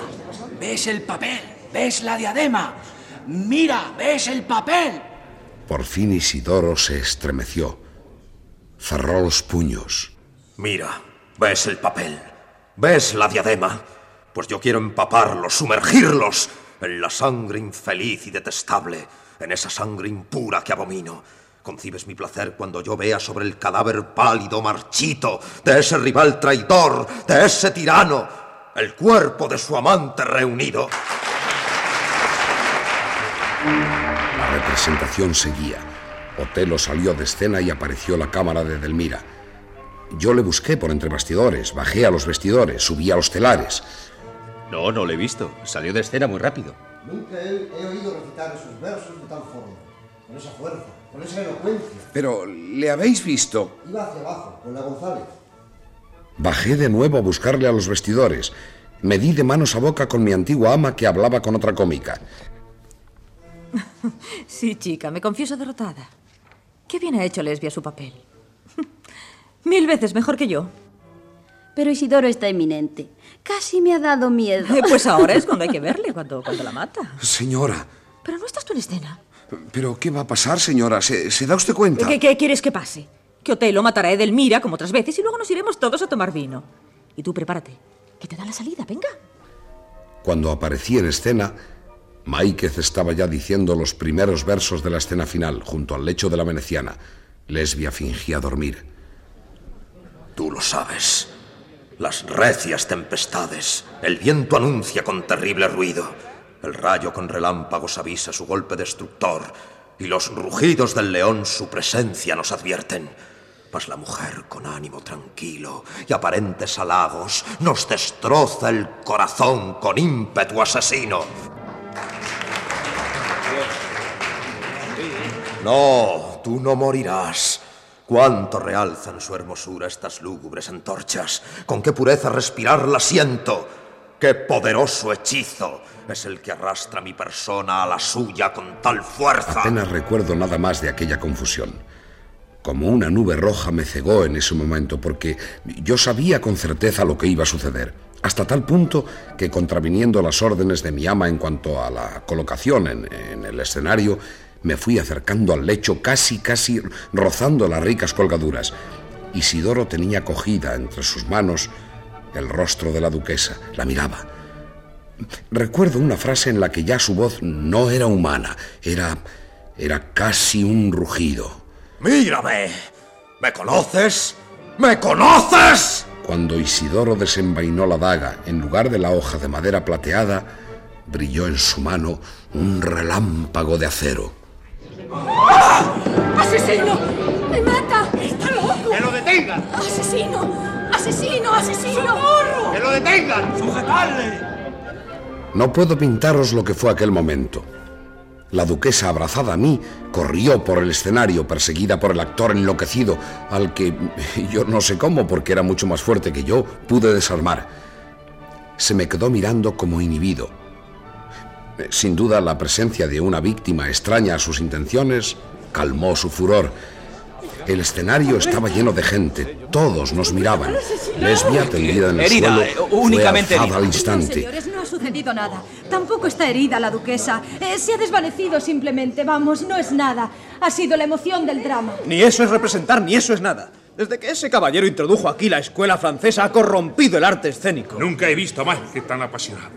S21: ¿ves el papel? ¿Ves la diadema? Mira, ¿ves el papel?
S4: Por fin Isidoro se estremeció. Cerró los puños.
S20: Mira, ¿ves el papel? ¿Ves la diadema? Pues yo quiero empaparlos, sumergirlos en la sangre infeliz y detestable, en esa sangre impura que abomino. Concibes mi placer cuando yo vea sobre el cadáver pálido, marchito, de ese rival traidor, de ese tirano, el cuerpo de su amante reunido.
S4: La representación seguía. Otelo salió de escena y apareció la cámara de Delmira. Yo le busqué por entre bastidores, bajé a los vestidores, subí a los telares.
S3: No, no lo he visto. Salió de escena muy rápido.
S22: Nunca he, he oído recitar sus versos de tal forma, con esa fuerza, con esa elocuencia.
S4: Pero, ¿le habéis visto?
S22: Iba hacia abajo, con la González.
S4: Bajé de nuevo a buscarle a los vestidores. Me di de manos a boca con mi antigua ama que hablaba con otra cómica.
S9: Sí, chica, me confieso derrotada. Qué bien ha hecho Lesbia su papel. Mil veces mejor que yo.
S23: Pero Isidoro está eminente. Casi me ha dado miedo.
S9: Pues ahora es cuando hay que verle, cuando, cuando la mata.
S4: Señora.
S9: Pero no estás tú en escena.
S4: ¿Pero qué va a pasar, señora? ¿Se, se da usted cuenta?
S9: ¿Qué, ¿Qué, quieres que pase? Que Otelo matará a Edelmira como otras veces y luego nos iremos todos a tomar vino. Y tú prepárate, que te da la salida, venga.
S4: Cuando aparecí en escena, Máiquez estaba ya diciendo los primeros versos de la escena final, junto al lecho de la veneciana. Lesbia fingía dormir.
S20: Tú lo sabes. Las recias tempestades, el viento anuncia con terrible ruido, el rayo con relámpagos avisa su golpe destructor, y los rugidos del león su presencia nos advierten. Mas la mujer con ánimo tranquilo y aparentes halagos nos destroza el corazón con ímpetu asesino. No, tú no morirás. Cuánto realzan su hermosura estas lúgubres antorchas. Con qué pureza respirar la siento. Qué poderoso hechizo es el que arrastra mi persona a la suya con tal fuerza.
S4: Apenas recuerdo nada más de aquella confusión. Como una nube roja me cegó en ese momento porque yo sabía con certeza lo que iba a suceder. Hasta tal punto que, contraviniendo las órdenes de mi ama en cuanto a la colocación en, en el escenario, Me fui acercando al lecho, casi, casi rozando las ricas colgaduras. Isidoro tenía cogida entre sus manos el rostro de la duquesa. La miraba. Recuerdo una frase en la que ya su voz no era humana, era. era casi un rugido.
S6: ¡Mírame! ¿Me conoces? ¿Me conoces?
S4: Cuando Isidoro desenvainó la daga, en lugar de la hoja de madera plateada, brilló en su mano un relámpago de acero.
S11: ¡Asesino! ¡Me mata!
S6: ¡Está loco! ¡Que lo detengan!
S11: ¡Asesino! ¡Asesino! ¡Asesino!
S6: ¡Socorro! ¡Que lo detengan!
S21: ¡Sujetadle!
S4: No puedo pintaros lo que fue aquel momento. La duquesa, abrazada a mí, corrió por el escenario, perseguida por el actor enloquecido, al que yo no sé cómo, porque era mucho más fuerte que yo, pude desarmar. Se me quedó mirando como inhibido. Sin duda, la presencia de una víctima extraña a sus intenciones calmó su furor. El escenario estaba lleno de gente. Todos nos miraban. Lesbia, tendida en el
S21: Herida,
S4: suelo,
S21: eh, únicamente
S4: fue alzada
S21: herida.
S4: al instante.
S24: Señores, no ha sucedido nada. Tampoco está herida la duquesa. Eh, se ha desvanecido simplemente. Vamos, no es nada. Ha sido la emoción del drama.
S25: Ni eso es representar, ni eso es nada. Desde que ese caballero introdujo aquí la escuela francesa ha corrompido el arte escénico.
S26: Nunca he visto a Michael tan apasionado.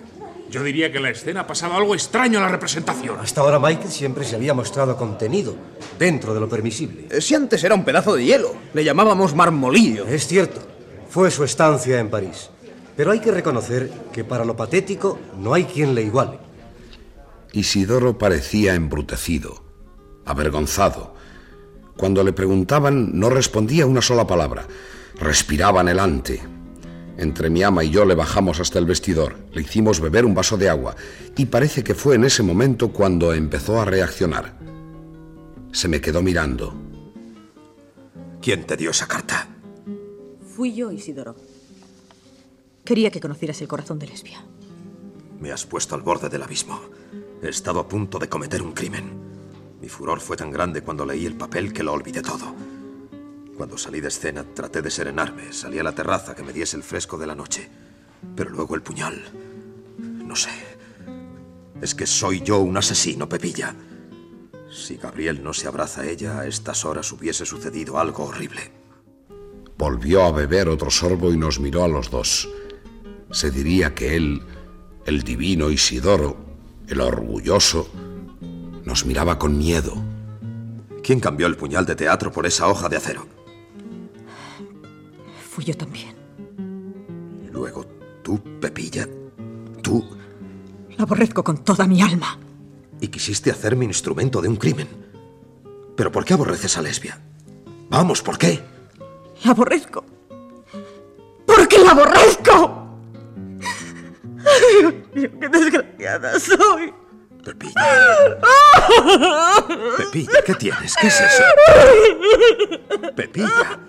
S26: Yo diría que en la escena ha pasado algo extraño en la representación.
S27: Hasta ahora Michael siempre se había mostrado contenido, dentro de lo permisible.
S25: Eh, Si antes era un pedazo de hielo, le llamábamos marmolillo.
S27: Es cierto, fue su estancia en París. Pero hay que reconocer que para lo patético no hay quien le iguale.
S4: Isidoro parecía embrutecido, avergonzado. Cuando le preguntaban no respondía una sola palabra. Respiraba anhelante. Entre mi ama y yo le bajamos hasta el vestidor, le hicimos beber un vaso de agua y parece que fue en ese momento cuando empezó a reaccionar. Se me quedó mirando.
S20: ¿Quién te dio esa carta?
S9: Fui yo, Isidoro. Quería que conocieras el corazón de lesbia.
S20: Me has puesto al borde del abismo. He estado a punto de cometer un crimen. Mi furor fue tan grande cuando leí el papel que lo olvidé todo. Cuando salí de escena traté de serenarme, salí a la terraza que me diese el fresco de la noche. Pero luego el puñal. No sé. Es que soy yo un asesino, Pepilla. Si Gabriel no se abraza a ella, a estas horas hubiese sucedido algo horrible.
S4: Volvió a beber otro sorbo y nos miró a los dos. Se diría que él, el divino Isidoro, el orgulloso, nos miraba con miedo.
S20: ¿Quién cambió el puñal de teatro por esa hoja de acero?
S9: Fui yo también.
S20: Luego, tú, Pepilla, tú,
S9: La aborrezco con toda mi alma.
S20: y quisiste hacerme instrumento de un crimen. ¿Pero por qué aborreces a Lesbia? Vamos, ¿por qué?
S9: La aborrezco. ¡Porque la aborrezco! Dios mío, qué desgraciada soy.
S20: Pepilla. Pepilla, ¿qué tienes? ¿Qué es eso? Pepilla.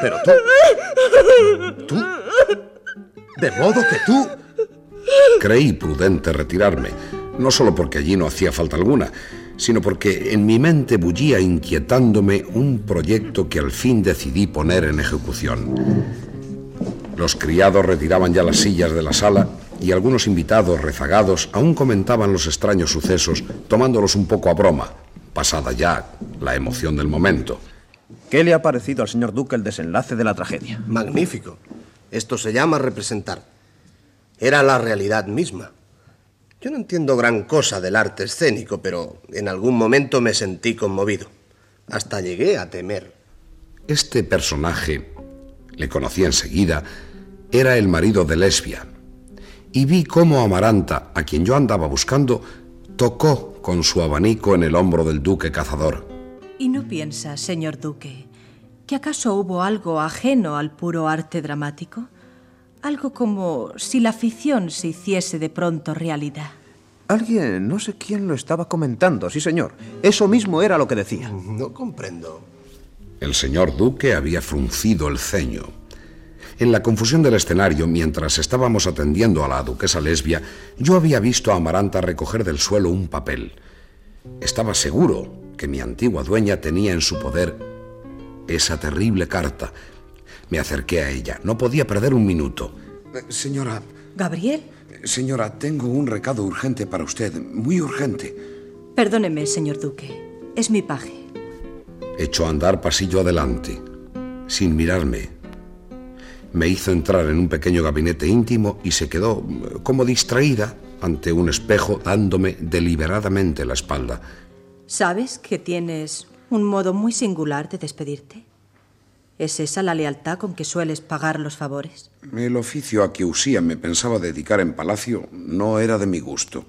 S20: Pero tú... Tú... De modo que tú...
S4: Creí prudente retirarme, no solo porque allí no hacía falta alguna, sino porque en mi mente bullía inquietándome un proyecto que al fin decidí poner en ejecución. Los criados retiraban ya las sillas de la sala y algunos invitados rezagados aún comentaban los extraños sucesos, tomándolos un poco a broma, pasada ya la emoción del momento.
S25: ¿Qué le ha parecido al señor Duque el desenlace de la tragedia?
S6: Magnífico. Esto se llama representar. Era la realidad misma. Yo no entiendo gran cosa del arte escénico, pero en algún momento me sentí conmovido. Hasta llegué a temer.
S4: Este personaje, le conocí enseguida, era el marido de Lesbia. Y vi cómo Amaranta, a quien yo andaba buscando, tocó con su abanico en el hombro del duque cazador.
S19: ¿Y no piensa, señor duque, que acaso hubo algo ajeno al puro arte dramático? Algo como si la ficción se hiciese de pronto realidad.
S25: Alguien, no sé quién lo estaba comentando, sí señor. Eso mismo era lo que decía.
S6: No comprendo.
S4: El señor duque había fruncido el ceño. En la confusión del escenario, mientras estábamos atendiendo a la duquesa lesbia, yo había visto a Amaranta recoger del suelo un papel. Estaba seguro que mi antigua dueña tenía en su poder esa terrible carta. Me acerqué a ella. No podía perder un minuto. Eh, Señora,
S9: ¿Gabriel?
S4: señora, tengo un recado urgente para usted, muy urgente.
S19: Perdóneme, señor duque. Es mi paje.
S4: Echó a andar pasillo adelante, sin mirarme. Me hizo entrar en un pequeño gabinete íntimo y se quedó eh, como distraída ante un espejo dándome deliberadamente la espalda.
S19: ¿Sabes que tienes un modo muy singular de despedirte? ¿Es esa la lealtad con que sueles pagar los favores?
S4: El oficio a que Usía me pensaba dedicar en palacio no era de mi gusto.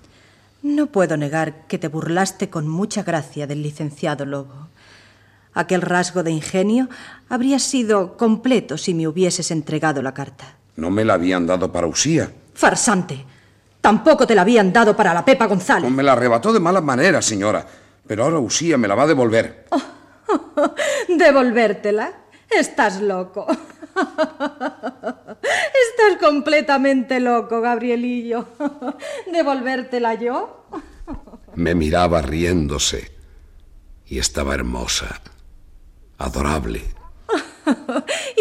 S19: No puedo negar que te burlaste con mucha gracia del licenciado Lobo. Aquel rasgo de ingenio habría sido completo si me hubieses entregado la carta.
S4: No me la habían dado para Usía.
S19: Farsante. Tampoco te la habían dado para la Pepa González.
S4: Me la arrebató de mala manera, señora. Pero ahora Usía me la va a devolver.
S19: ¿Devolvértela? Estás loco. Estás completamente loco, Gabrielillo. ¿Devolvértela yo?
S4: Me miraba riéndose. Y estaba hermosa. Adorable.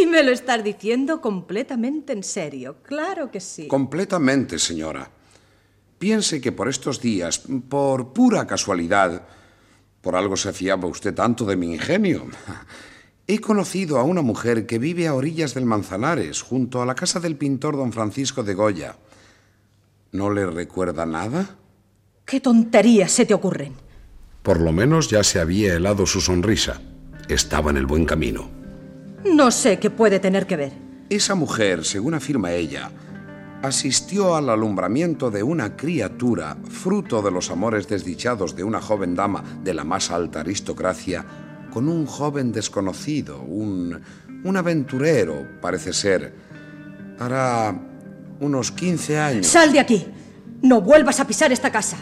S19: y me lo estás diciendo completamente en serio. Claro que sí.
S4: Completamente, señora. Piense que por estos días, por pura casualidad, por algo se fiaba usted tanto de mi ingenio. He conocido a una mujer que vive a orillas del Manzanares, junto a la casa del pintor don Francisco de Goya. ¿No le recuerda nada?
S19: ¿Qué tonterías se te ocurren?
S4: Por lo menos ya se había helado su sonrisa. Estaba en el buen camino.
S19: No sé qué puede tener que ver.
S4: Esa mujer, según afirma ella, asistió al alumbramiento de una criatura, fruto de los amores desdichados de una joven dama de la más alta aristocracia, con un joven desconocido, un, un aventurero, parece ser. Hará unos 15 años.
S19: ¡Sal de aquí! No vuelvas a pisar esta casa.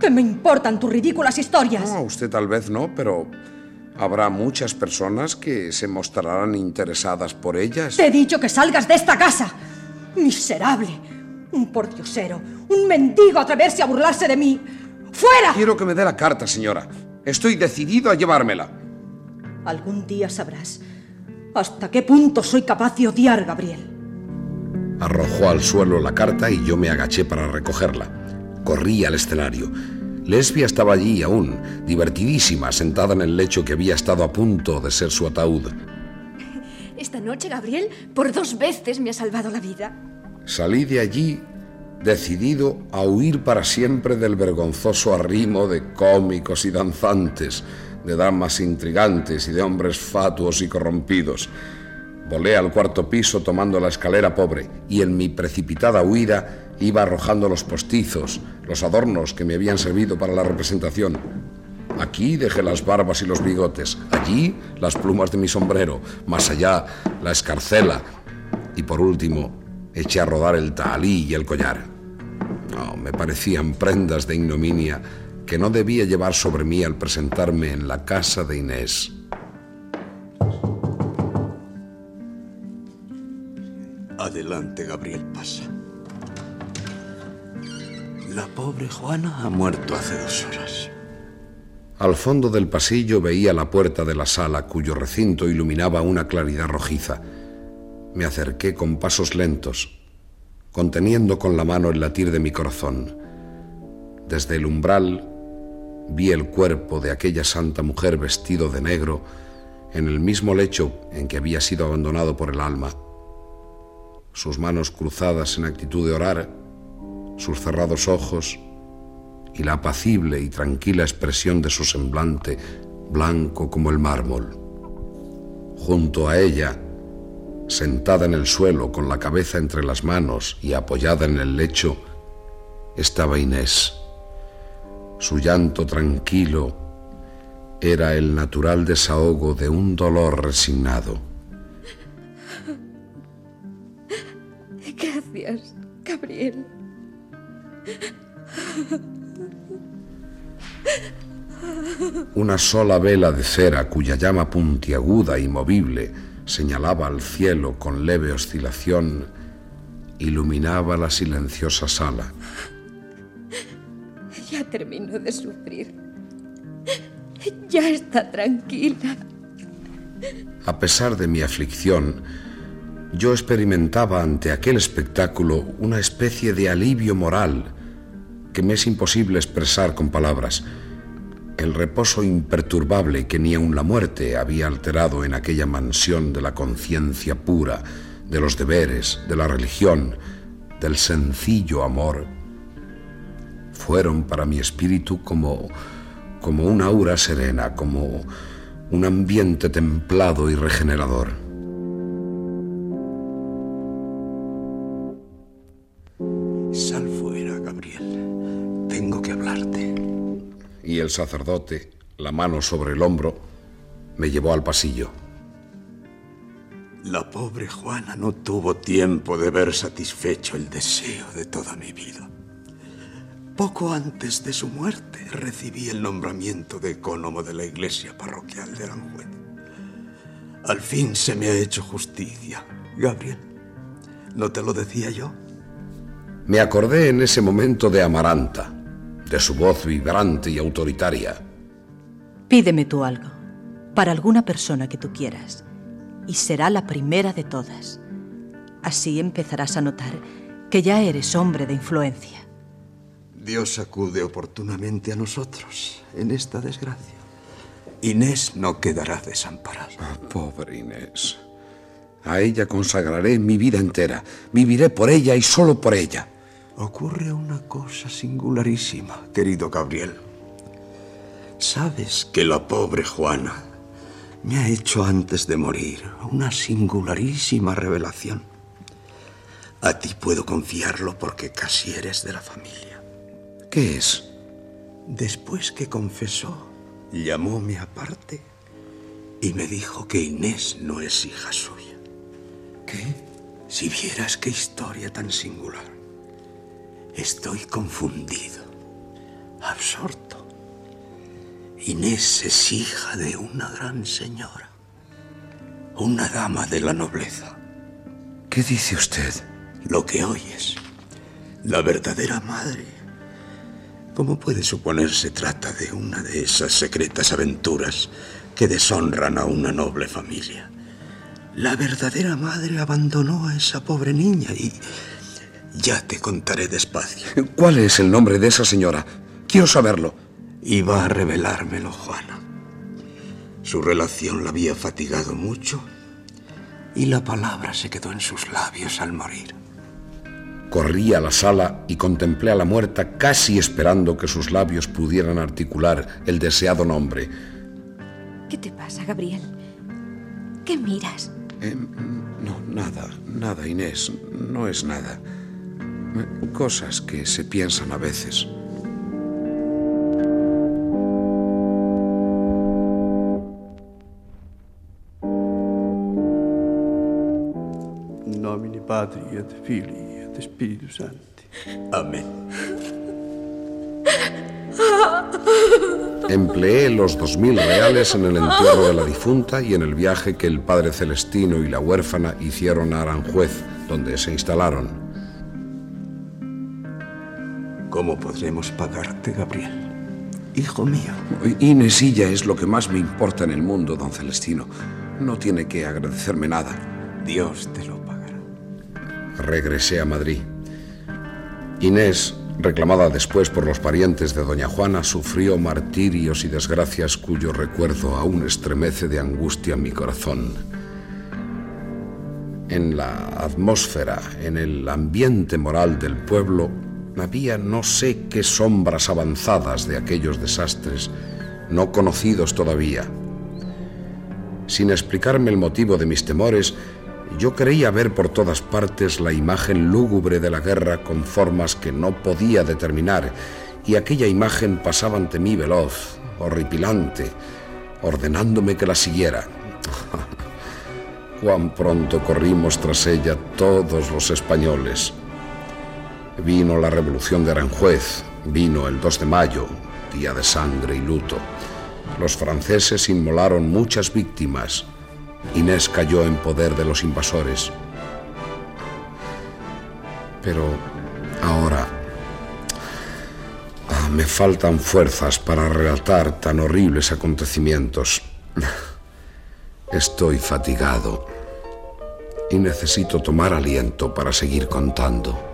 S19: ¿Qué me importan tus ridículas historias?
S4: No, usted tal vez no, pero habrá muchas personas que se mostrarán interesadas por ellas.
S19: Te he dicho que salgas de esta casa. Miserable. Un pordiosero. Un mendigo atreverse a burlarse de mí. ¡Fuera!
S4: Quiero que me dé la carta, señora. Estoy decidido a llevármela.
S19: Algún día sabrás hasta qué punto soy capaz de odiar, Gabriel.
S4: Arrojó al suelo la carta y yo me agaché para recogerla. Corrí al escenario. Lesbia estaba allí aún, divertidísima, sentada en el lecho que había estado a punto de ser su ataúd.
S11: Esta noche, Gabriel, por dos veces me ha salvado la vida.
S4: Salí de allí decidido a huir para siempre del vergonzoso arrimo de cómicos y danzantes, de damas intrigantes y de hombres fatuos y corrompidos. Volé al cuarto piso tomando la escalera pobre y en mi precipitada huida iba arrojando los postizos, los adornos que me habían servido para la representación. Aquí dejé las barbas y los bigotes, allí las plumas de mi sombrero, más allá la escarcela y por último eché a rodar el tahalí y el collar. No, me parecían prendas de ignominia que no debía llevar sobre mí al presentarme en la casa de Inés.
S28: Adelante, Gabriel, pasa. La pobre Juana ha muerto hace dos horas.
S4: Al fondo del pasillo veía la puerta de la sala cuyo recinto iluminaba una claridad rojiza. Me acerqué con pasos lentos, conteniendo con la mano el latir de mi corazón. Desde el umbral vi el cuerpo de aquella santa mujer vestido de negro en el mismo lecho en que había sido abandonado por el alma. Sus manos cruzadas en actitud de orar, sus cerrados ojos y la apacible y tranquila expresión de su semblante, blanco como el mármol. Junto a ella, sentada en el suelo con la cabeza entre las manos y apoyada en el lecho, estaba Inés. Su llanto tranquilo era el natural desahogo de un dolor resignado.
S11: Gracias, Gabriel.
S4: Una sola vela de cera cuya llama puntiaguda y movible señalaba al cielo con leve oscilación iluminaba la silenciosa sala.
S11: Ya terminó de sufrir. Ya está tranquila.
S4: A pesar de mi aflicción, yo experimentaba ante aquel espectáculo una especie de alivio moral que me es imposible expresar con palabras. El reposo imperturbable que ni aun la muerte había alterado en aquella mansión de la conciencia pura, de los deberes, de la religión, del sencillo amor, fueron para mi espíritu como, como una aura serena, como un ambiente templado y regenerador. Y el sacerdote, la mano sobre el hombro, me llevó al pasillo.
S10: La pobre Juana no tuvo tiempo de ver satisfecho el deseo de toda mi vida. Poco antes de su muerte recibí el nombramiento de ecónomo de la iglesia parroquial de Aranjuez. Al fin se me ha hecho justicia, Gabriel. ¿No te lo decía yo?
S4: Me acordé en ese momento de Amaranta, de su voz vibrante y autoritaria.
S19: Pídeme tú algo, para alguna persona que tú quieras, y será la primera de todas. Así empezarás a notar que ya eres hombre de influencia.
S10: Dios acude oportunamente a nosotros en esta desgracia. Inés no quedará desamparada.
S4: Ah, pobre Inés. A ella consagraré mi vida entera. Viviré por ella y solo por ella.
S10: Ocurre una cosa singularísima, querido Gabriel. Sabes que la pobre Juana me ha hecho antes de morir una singularísima revelación. A ti puedo confiarlo porque casi eres de la familia.
S4: ¿Qué es?
S10: Después que confesó, llamóme aparte y me dijo que Inés no es hija suya.
S4: ¿Qué?
S10: Si vieras qué historia tan singular. Estoy confundido, absorto. Inés es hija de una gran señora, una dama de la nobleza.
S4: ¿Qué dice usted?
S10: Lo que oyes. La verdadera madre. Como puede suponer, se trata de una de esas secretas aventuras que deshonran a una noble familia. La verdadera madre abandonó a esa pobre niña y ya te contaré despacio.
S4: ¿Cuál es el nombre de esa señora? Quiero saberlo.
S10: Iba a revelármelo, Juana. Su relación la había fatigado mucho y la palabra se quedó en sus labios al morir.
S4: Corrí a la sala y contemplé a la muerta casi esperando que sus labios pudieran articular el deseado nombre.
S12: ¿Qué te pasa, Gabriel? ¿Qué miras?
S4: Eh, no, nada, nada, Inés. No es nada. Cosas que se piensan a veces.
S10: Nomine Patri et Filii et Spiritus Sancti. Amén.
S4: Empleé los dos mil reales en el entierro de la difunta y en el viaje que el padre Celestino y la huérfana hicieron a Aranjuez, donde se instalaron.
S10: Podremos pagarte, Gabriel? Hijo mío.
S4: Inesilla es lo que más me importa en el mundo, don Celestino. No tiene que agradecerme nada.
S10: Dios te lo pagará.
S4: Regresé a Madrid. Inés, reclamada después por los parientes de doña Juana, sufrió martirios y desgracias cuyo recuerdo aún estremece de angustia mi corazón. En la atmósfera, en el ambiente moral del pueblo, había no sé qué sombras avanzadas de aquellos desastres, no conocidos todavía. Sin explicarme el motivo de mis temores, yo creía ver por todas partes la imagen lúgubre de la guerra con formas que no podía determinar, y aquella imagen pasaba ante mí veloz, horripilante, ordenándome que la siguiera. Cuán pronto corrimos tras ella todos los españoles. Vino la revolución de Aranjuez, vino el 2 de mayo, día de sangre y luto. Los franceses inmolaron muchas víctimas. Inés cayó en poder de los invasores. Pero ahora ah, me faltan fuerzas para relatar tan horribles acontecimientos. Estoy fatigado y necesito tomar aliento para seguir contando.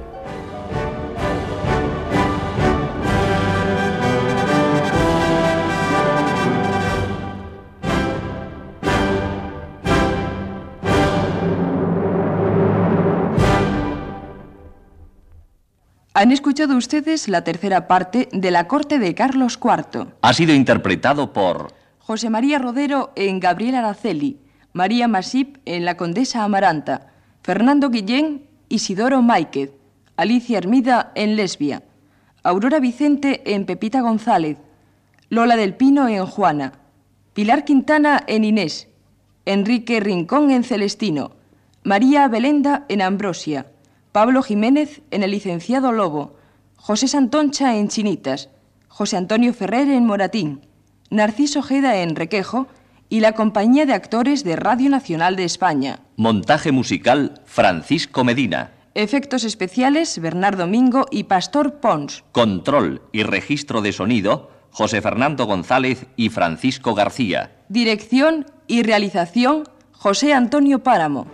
S29: Han escuchado ustedes la tercera parte de La corte de Carlos IV.
S3: Ha sido interpretado por
S29: José María Rodero en Gabriel Araceli, María Masip en La Condesa Amaranta, Fernando Guillén, Isidoro Máiquez, Alicia Hermida en Lesbia, Aurora Vicente en Pepita González, Lola del Pino en Juana, Pilar Quintana en Inés, Enrique Rincón en Celestino, María Belenda en Ambrosia, Pablo Jiménez en El licenciado Lobo, José Santoncha en Chinitas, José Antonio Ferrer en Moratín, Narciso Ojeda en Requejo y la compañía de actores de Radio Nacional de España.
S3: montaje musical Francisco Medina,
S29: Efectos especiales Bernardo Mingo y Pastor Pons.
S3: control y registro de sonido José Fernando González y Francisco García.
S29: Dirección y realización José Antonio Páramo.